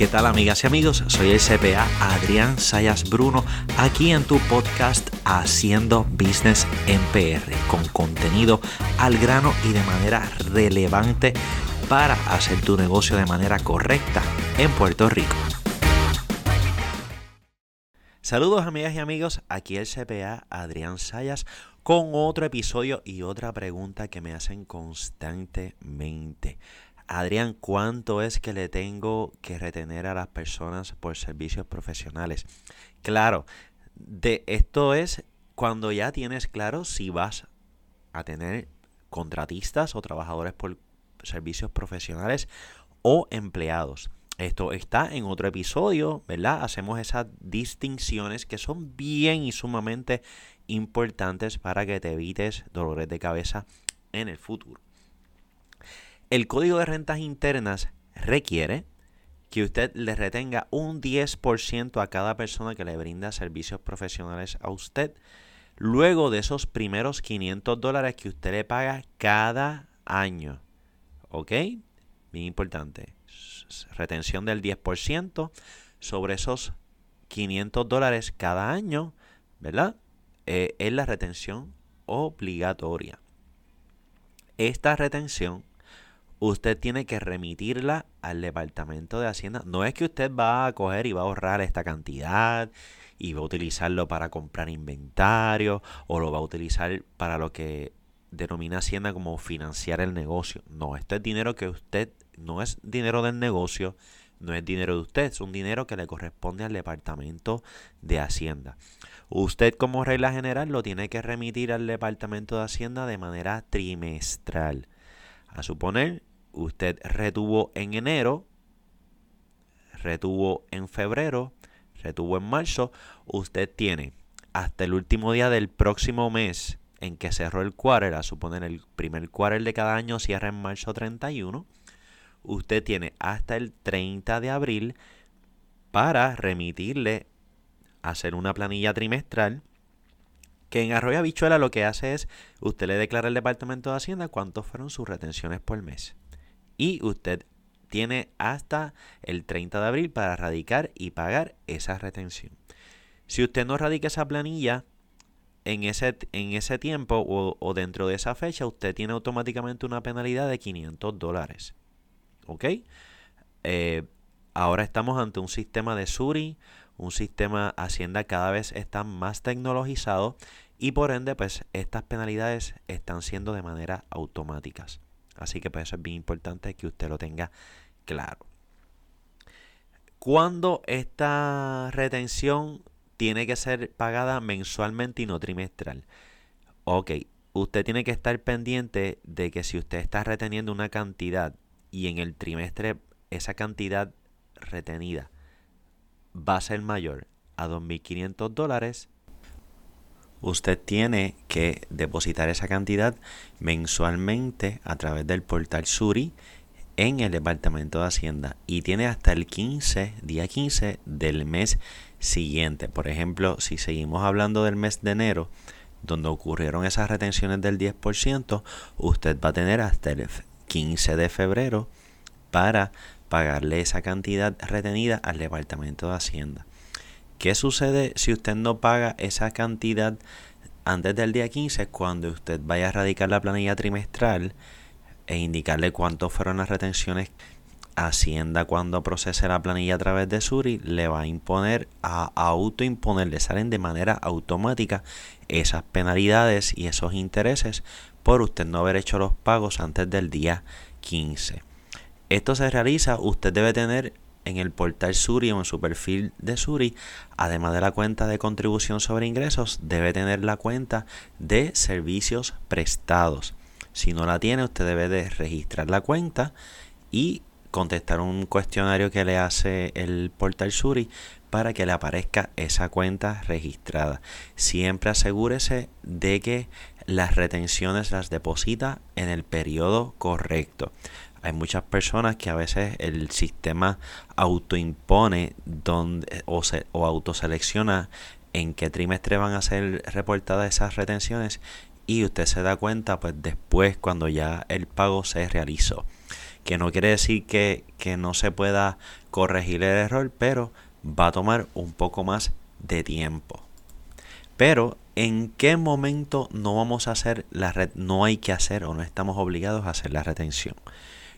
¿Qué tal amigas y amigos? Soy el CPA Adrián Sayas Bruno aquí en tu podcast Haciendo Business en PR con contenido al grano y de manera relevante para hacer tu negocio de manera correcta en Puerto Rico. Saludos amigas y amigos, aquí el CPA Adrián Sayas con otro episodio y otra pregunta que me hacen constantemente. Adrián, ¿cuánto es que le tengo que retener a las personas por servicios profesionales? Claro, de esto es cuando ya tienes claro si vas a tener contratistas o trabajadores por servicios profesionales o empleados. Esto está en otro episodio, ¿verdad? Hacemos esas distinciones que son bien y sumamente importantes para que te evites dolores de cabeza en el futuro. El código de rentas internas requiere que usted le retenga un 10% a cada persona que le brinda servicios profesionales a usted. Luego de esos primeros 500 dólares que usted le paga cada año. ¿Ok? Bien importante. Retención del 10% sobre esos 500 dólares cada año, ¿verdad? Eh, es la retención obligatoria. Esta retención usted tiene que remitirla al Departamento de Hacienda. No es que usted va a coger y va a ahorrar esta cantidad y va a utilizarlo para comprar inventario o lo va a utilizar para lo que denomina Hacienda como financiar el negocio. No, esto es dinero que usted, no es dinero del negocio, no es dinero de usted, es un dinero que le corresponde al Departamento de Hacienda. Usted como regla general lo tiene que remitir al Departamento de Hacienda de manera trimestral. A suponer usted retuvo en enero, retuvo en febrero, retuvo en marzo, usted tiene hasta el último día del próximo mes en que cerró el quarter, a suponer el primer quarter de cada año cierra en marzo 31, usted tiene hasta el 30 de abril para remitirle, hacer una planilla trimestral que en Arroyo Habichuela lo que hace es, usted le declara al Departamento de Hacienda cuántos fueron sus retenciones por mes y usted tiene hasta el 30 de abril para radicar y pagar esa retención. Si usted no radica esa planilla en ese, en ese tiempo o, dentro de esa fecha, usted tiene automáticamente una penalidad de 500 dólares. ¿Ok? Eh, ahora estamos ante un sistema de Suri, un sistema Hacienda cada vez está más tecnologizado y por ende, pues estas penalidades están siendo de manera automáticas. Así que por eso es bien importante que usted lo tenga claro. ¿Cuándo esta retención tiene que ser pagada mensualmente y no trimestral? Ok, usted tiene que estar pendiente de que si usted está reteniendo una cantidad y en el trimestre esa cantidad retenida va a ser mayor a 2.500 dólares, usted tiene que depositar esa cantidad mensualmente a través del portal Suri en el Departamento de Hacienda y tiene hasta el 15, día 15 del mes siguiente. Por ejemplo, si seguimos hablando del mes de enero, donde ocurrieron esas retenciones del 10%, usted va a tener hasta el 15 de febrero para pagarle esa cantidad retenida al Departamento de Hacienda. ¿Qué sucede si usted no paga esa cantidad antes del día 15? Cuando usted vaya a radicar la planilla trimestral e indicarle cuántos fueron las retenciones, Hacienda cuando procese la planilla a través de Suri le va a imponer, a autoimponer, le salen de manera automática esas penalidades y esos intereses por usted no haber hecho los pagos antes del día 15. Esto se realiza, usted debe tener en el portal Suri o en su perfil de Suri, además de la cuenta de contribución sobre ingresos, debe tener la cuenta de servicios prestados. Si no la tiene, usted debe de registrar la cuenta y contestar un cuestionario que le hace el portal Suri para que le aparezca esa cuenta registrada. Siempre asegúrese de que las retenciones las deposita en el periodo correcto. Hay muchas personas que a veces el sistema autoimpone donde, o, se, o autoselecciona en qué trimestre van a ser reportadas esas retenciones y usted se da cuenta pues después cuando ya el pago se realizó. que no quiere decir que, que no se pueda corregir el error, pero va a tomar un poco más de tiempo. Pero, ¿en qué momento no vamos a hacer la red? No hay que hacer o no estamos obligados a hacer la retención.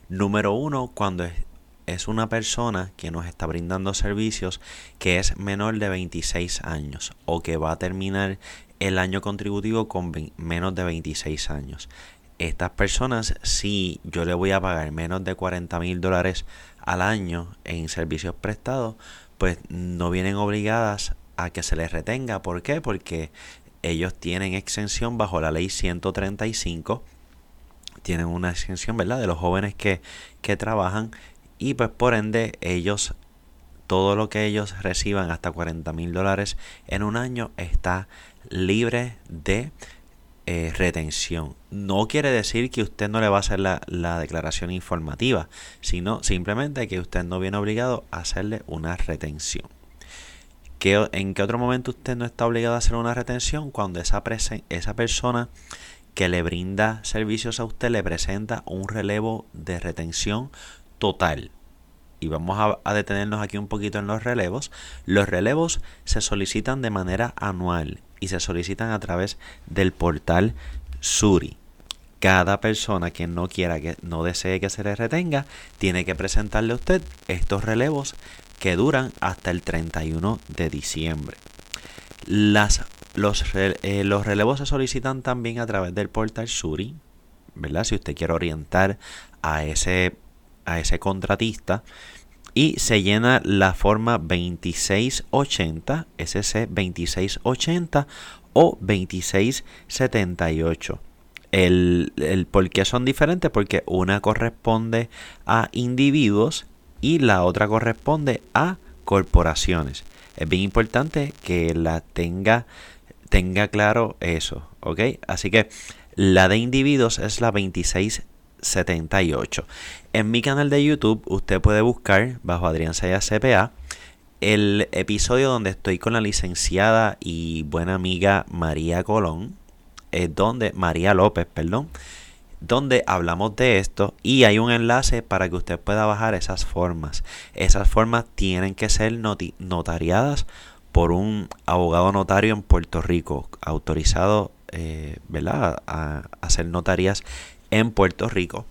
Número uno, cuando es una persona que nos está brindando servicios que es menor de 26 años o que va a terminar el año contributivo con menos de 26 años. Estas personas, si yo le voy a pagar menos de 40 mil dólares al año en servicios prestados, pues no vienen obligadas a que se les retenga. ¿Por qué? Porque ellos tienen exención bajo la ley 135. Tienen una exención, ¿verdad? De los jóvenes que, que trabajan y pues por ende ellos todo lo que ellos reciban hasta 40 mil dólares en un año está libre de eh, retención. No quiere decir que usted no le va a hacer la, la, declaración informativa, sino simplemente que usted no viene obligado a hacerle una retención. ¿Qué, ¿En qué otro momento usted no está obligado a hacer una retención? Cuando esa, esa persona que le brinda servicios a usted le presenta un relevo de retención total. Y vamos a, detenernos aquí un poquito en los relevos. Los relevos se solicitan de manera anual y se solicitan a través del portal Suri. Cada persona que no quiera, que no desee que se le retenga, tiene que presentarle a usted estos relevos que duran hasta el 31 de diciembre. Las, los, eh, los relevos se solicitan también a través del portal Suri, ¿verdad? Si usted quiere orientar a ese a ese contratista y se llena la forma 2680, SC 2680 o 2678. El, el por qué son diferentes, porque una corresponde a individuos y la otra corresponde a corporaciones. Es bien importante que la tenga, tenga claro eso, ¿ok? Así que la de individuos es la 26 78. En mi canal de YouTube usted puede buscar bajo Adrián Saya CPA el episodio donde estoy con la licenciada y buena amiga María Colón, es donde María López, perdón, donde hablamos de esto y hay un enlace para que usted pueda bajar esas formas. Esas formas tienen que ser notariadas por un abogado notario en Puerto Rico, autorizado eh, ¿verdad? A hacer notarías en Puerto Rico.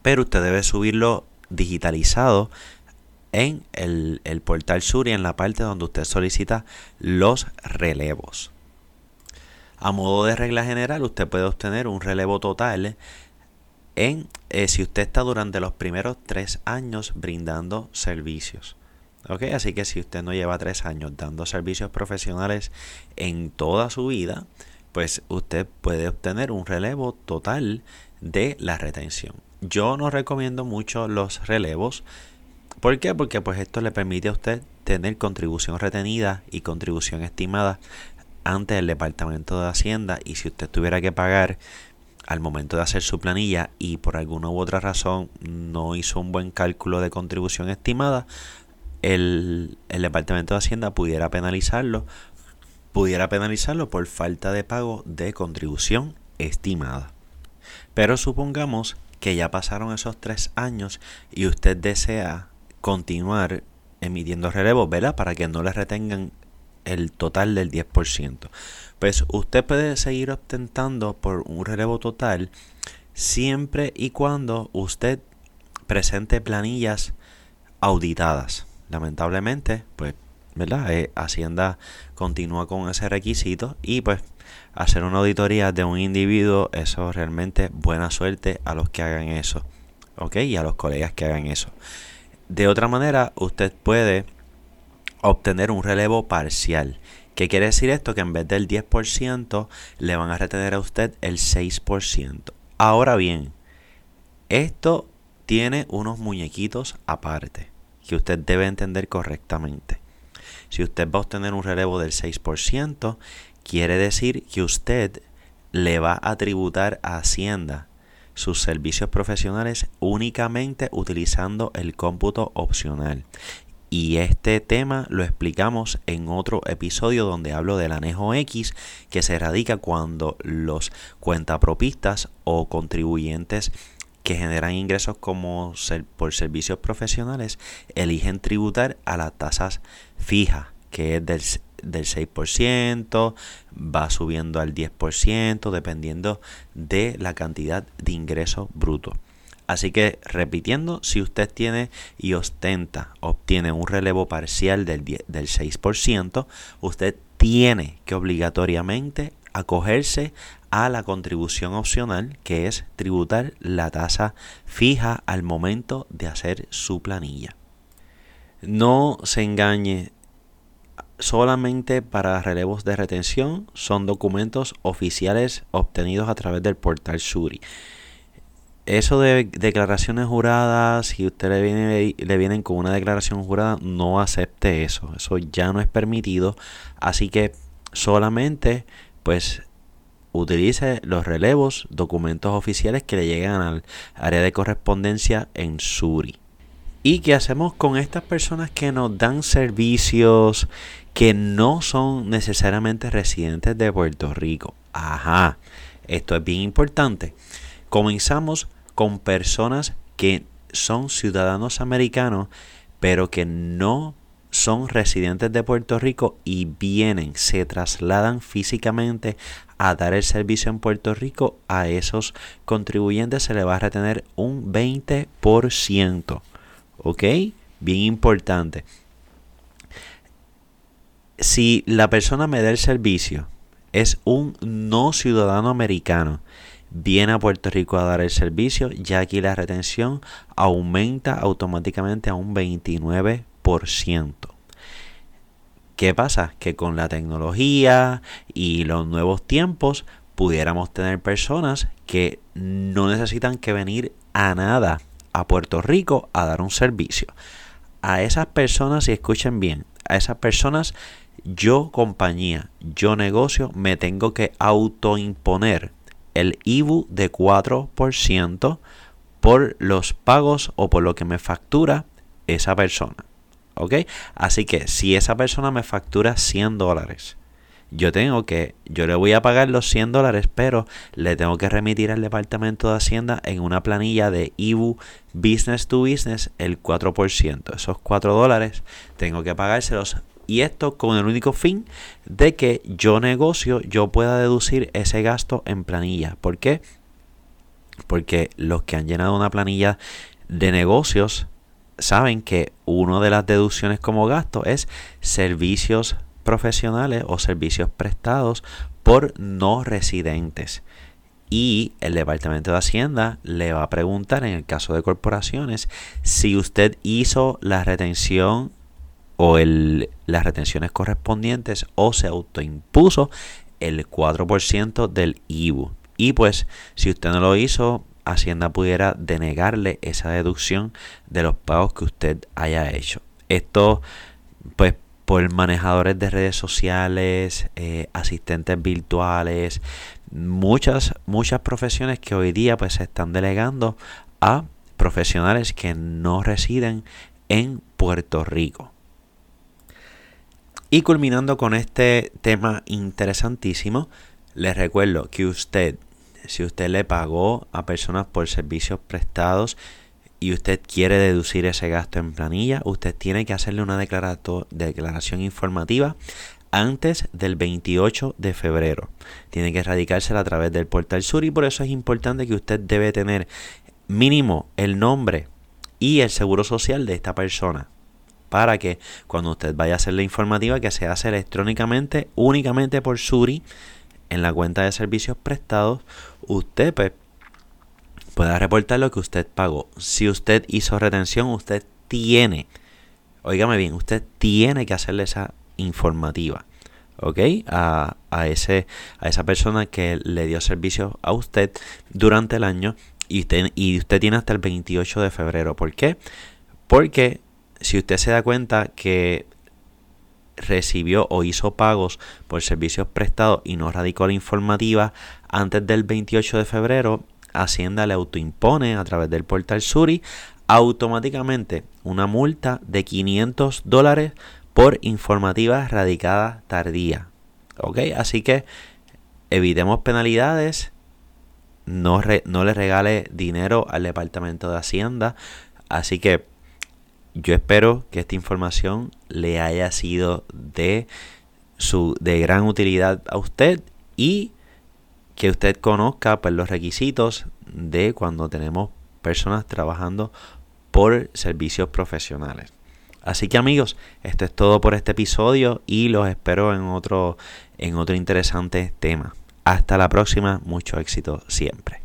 Pero usted debe subirlo digitalizado en el, portal Sur y en la parte donde usted solicita los relevos. A modo de regla general, usted puede obtener un relevo total en eh, si usted está durante los primeros tres años brindando servicios. Así que si usted no lleva tres años dando servicios profesionales en toda su vida, pues usted puede obtener un relevo total de la retención. Yo no recomiendo mucho los relevos. ¿Por qué? Porque pues esto le permite a usted tener contribución retenida y contribución estimada ante el Departamento de Hacienda y si usted tuviera que pagar al momento de hacer su planilla y por alguna u otra razón no hizo un buen cálculo de contribución estimada, el, el Departamento de Hacienda pudiera penalizarlo pudiera penalizarlo por falta de pago de contribución estimada. Pero supongamos que ya pasaron esos tres años y usted desea continuar emitiendo relevos, ¿verdad? Para que no le retengan el total del 10%. Pues usted puede seguir ostentando por un relevo total siempre y cuando usted presente planillas auditadas. Lamentablemente, pues ¿verdad? Eh, Hacienda continúa con ese requisito y pues hacer una auditoría de un individuo, eso realmente buena suerte a los que hagan eso, ¿ok? Y a los colegas que hagan eso. De otra manera, usted puede obtener un relevo parcial. ¿Qué quiere decir esto? Que en vez del 10% le van a retener a usted el 6%. Ahora bien, esto tiene unos muñequitos aparte que usted debe entender correctamente. Si usted va a obtener un relevo del 6%, quiere decir que usted le va a tributar a Hacienda sus servicios profesionales únicamente utilizando el cómputo opcional. Y este tema lo explicamos en otro episodio donde hablo del anejo X que se radica cuando los cuentapropistas o contribuyentes que generan ingresos como por servicios profesionales eligen tributar a las tasas fijas, que es del, del 6%, va subiendo al 10%, dependiendo de la cantidad de ingresos brutos. Así que repitiendo, si usted tiene y ostenta, obtiene un relevo parcial del, del 6%, usted tiene que obligatoriamente acogerse a la contribución opcional, que es tributar la tasa fija al momento de hacer su planilla. No se engañe, solamente para relevos de retención son documentos oficiales obtenidos a través del portal Suri. Eso de declaraciones juradas, si usted le, viene, le vienen con una declaración jurada, no acepte eso. Eso ya no es permitido. Así que solamente pues utilice los relevos, documentos oficiales que le llegan al área de correspondencia en Suri. ¿Y qué hacemos con estas personas que nos dan servicios que no son necesariamente residentes de Puerto Rico? Ajá, esto es bien importante. Comenzamos con personas que son ciudadanos americanos, pero que no son residentes de Puerto Rico y vienen, se trasladan físicamente a dar el servicio en Puerto Rico, a esos contribuyentes se le va a retener un 20%. ¿Ok? Bien importante. Si la persona me da el servicio es un no ciudadano americano, viene a Puerto Rico a dar el servicio, ya aquí la retención aumenta automáticamente a un 29%. ¿Qué pasa? Que con la tecnología y los nuevos tiempos pudiéramos tener personas que no necesitan que venir a nada a Puerto Rico a dar un servicio. A esas personas, si escuchen bien, a esas personas yo compañía, yo negocio, me tengo que autoimponer el IBU de 4% por los pagos o por lo que me factura esa persona. ¿Ok? Así que si esa persona me factura 100 dólares, yo tengo que, yo le voy a pagar los 100 dólares, pero le tengo que remitir al Departamento de Hacienda en una planilla de IBU Business to Business el 4%. Esos 4 dólares tengo que pagárselos y esto con el único fin de que yo negocio, yo pueda deducir ese gasto en planilla. ¿Por qué? Porque los que han llenado una planilla de negocios saben que una de las deducciones como gasto es servicios profesionales o servicios prestados por no residentes. Y el Departamento de Hacienda le va a preguntar en el caso de corporaciones si usted hizo la retención o el, las retenciones correspondientes o se autoimpuso el 4% del IBU. Y pues si usted no lo hizo, Hacienda pudiera denegarle esa deducción de los pagos que usted haya hecho. Esto, pues, por manejadores de redes sociales, eh, asistentes virtuales, muchas, muchas profesiones que hoy día pues se están delegando a profesionales que no residen en Puerto Rico. Y culminando con este tema interesantísimo, les recuerdo que usted si usted le pagó a personas por servicios prestados y usted quiere deducir ese gasto en planilla, usted tiene que hacerle una declaración informativa antes del 28 de febrero. Tiene que radicársela a través del portal sur y por eso es importante que usted debe tener mínimo el nombre y el seguro social de esta persona para que cuando usted vaya a hacer la informativa que se hace electrónicamente únicamente por Suri en la cuenta de servicios prestados, usted pues, pueda reportar lo que usted pagó. Si usted hizo retención, usted tiene, oígame bien, usted tiene que hacerle esa informativa. ¿ok? A, ese, a esa persona que le dio servicio a usted durante el año y usted tiene hasta el 28 de febrero. ¿Por qué? Porque si usted se da cuenta que recibió o hizo pagos por servicios prestados y no radicó la informativa antes del 28 de febrero, Hacienda le autoimpone a través del portal Suri automáticamente una multa de 500 dólares por informativa radicada tardía. ¿Ok? Así que evitemos penalidades no, no le regale dinero al Departamento de Hacienda. Así que yo espero que esta información le haya sido de, su, de gran utilidad a usted y que usted conozca pues, los requisitos de cuando tenemos personas trabajando por servicios profesionales. Así que amigos, esto es todo por este episodio y los espero en otro, en otro interesante tema. Hasta la próxima, mucho éxito siempre.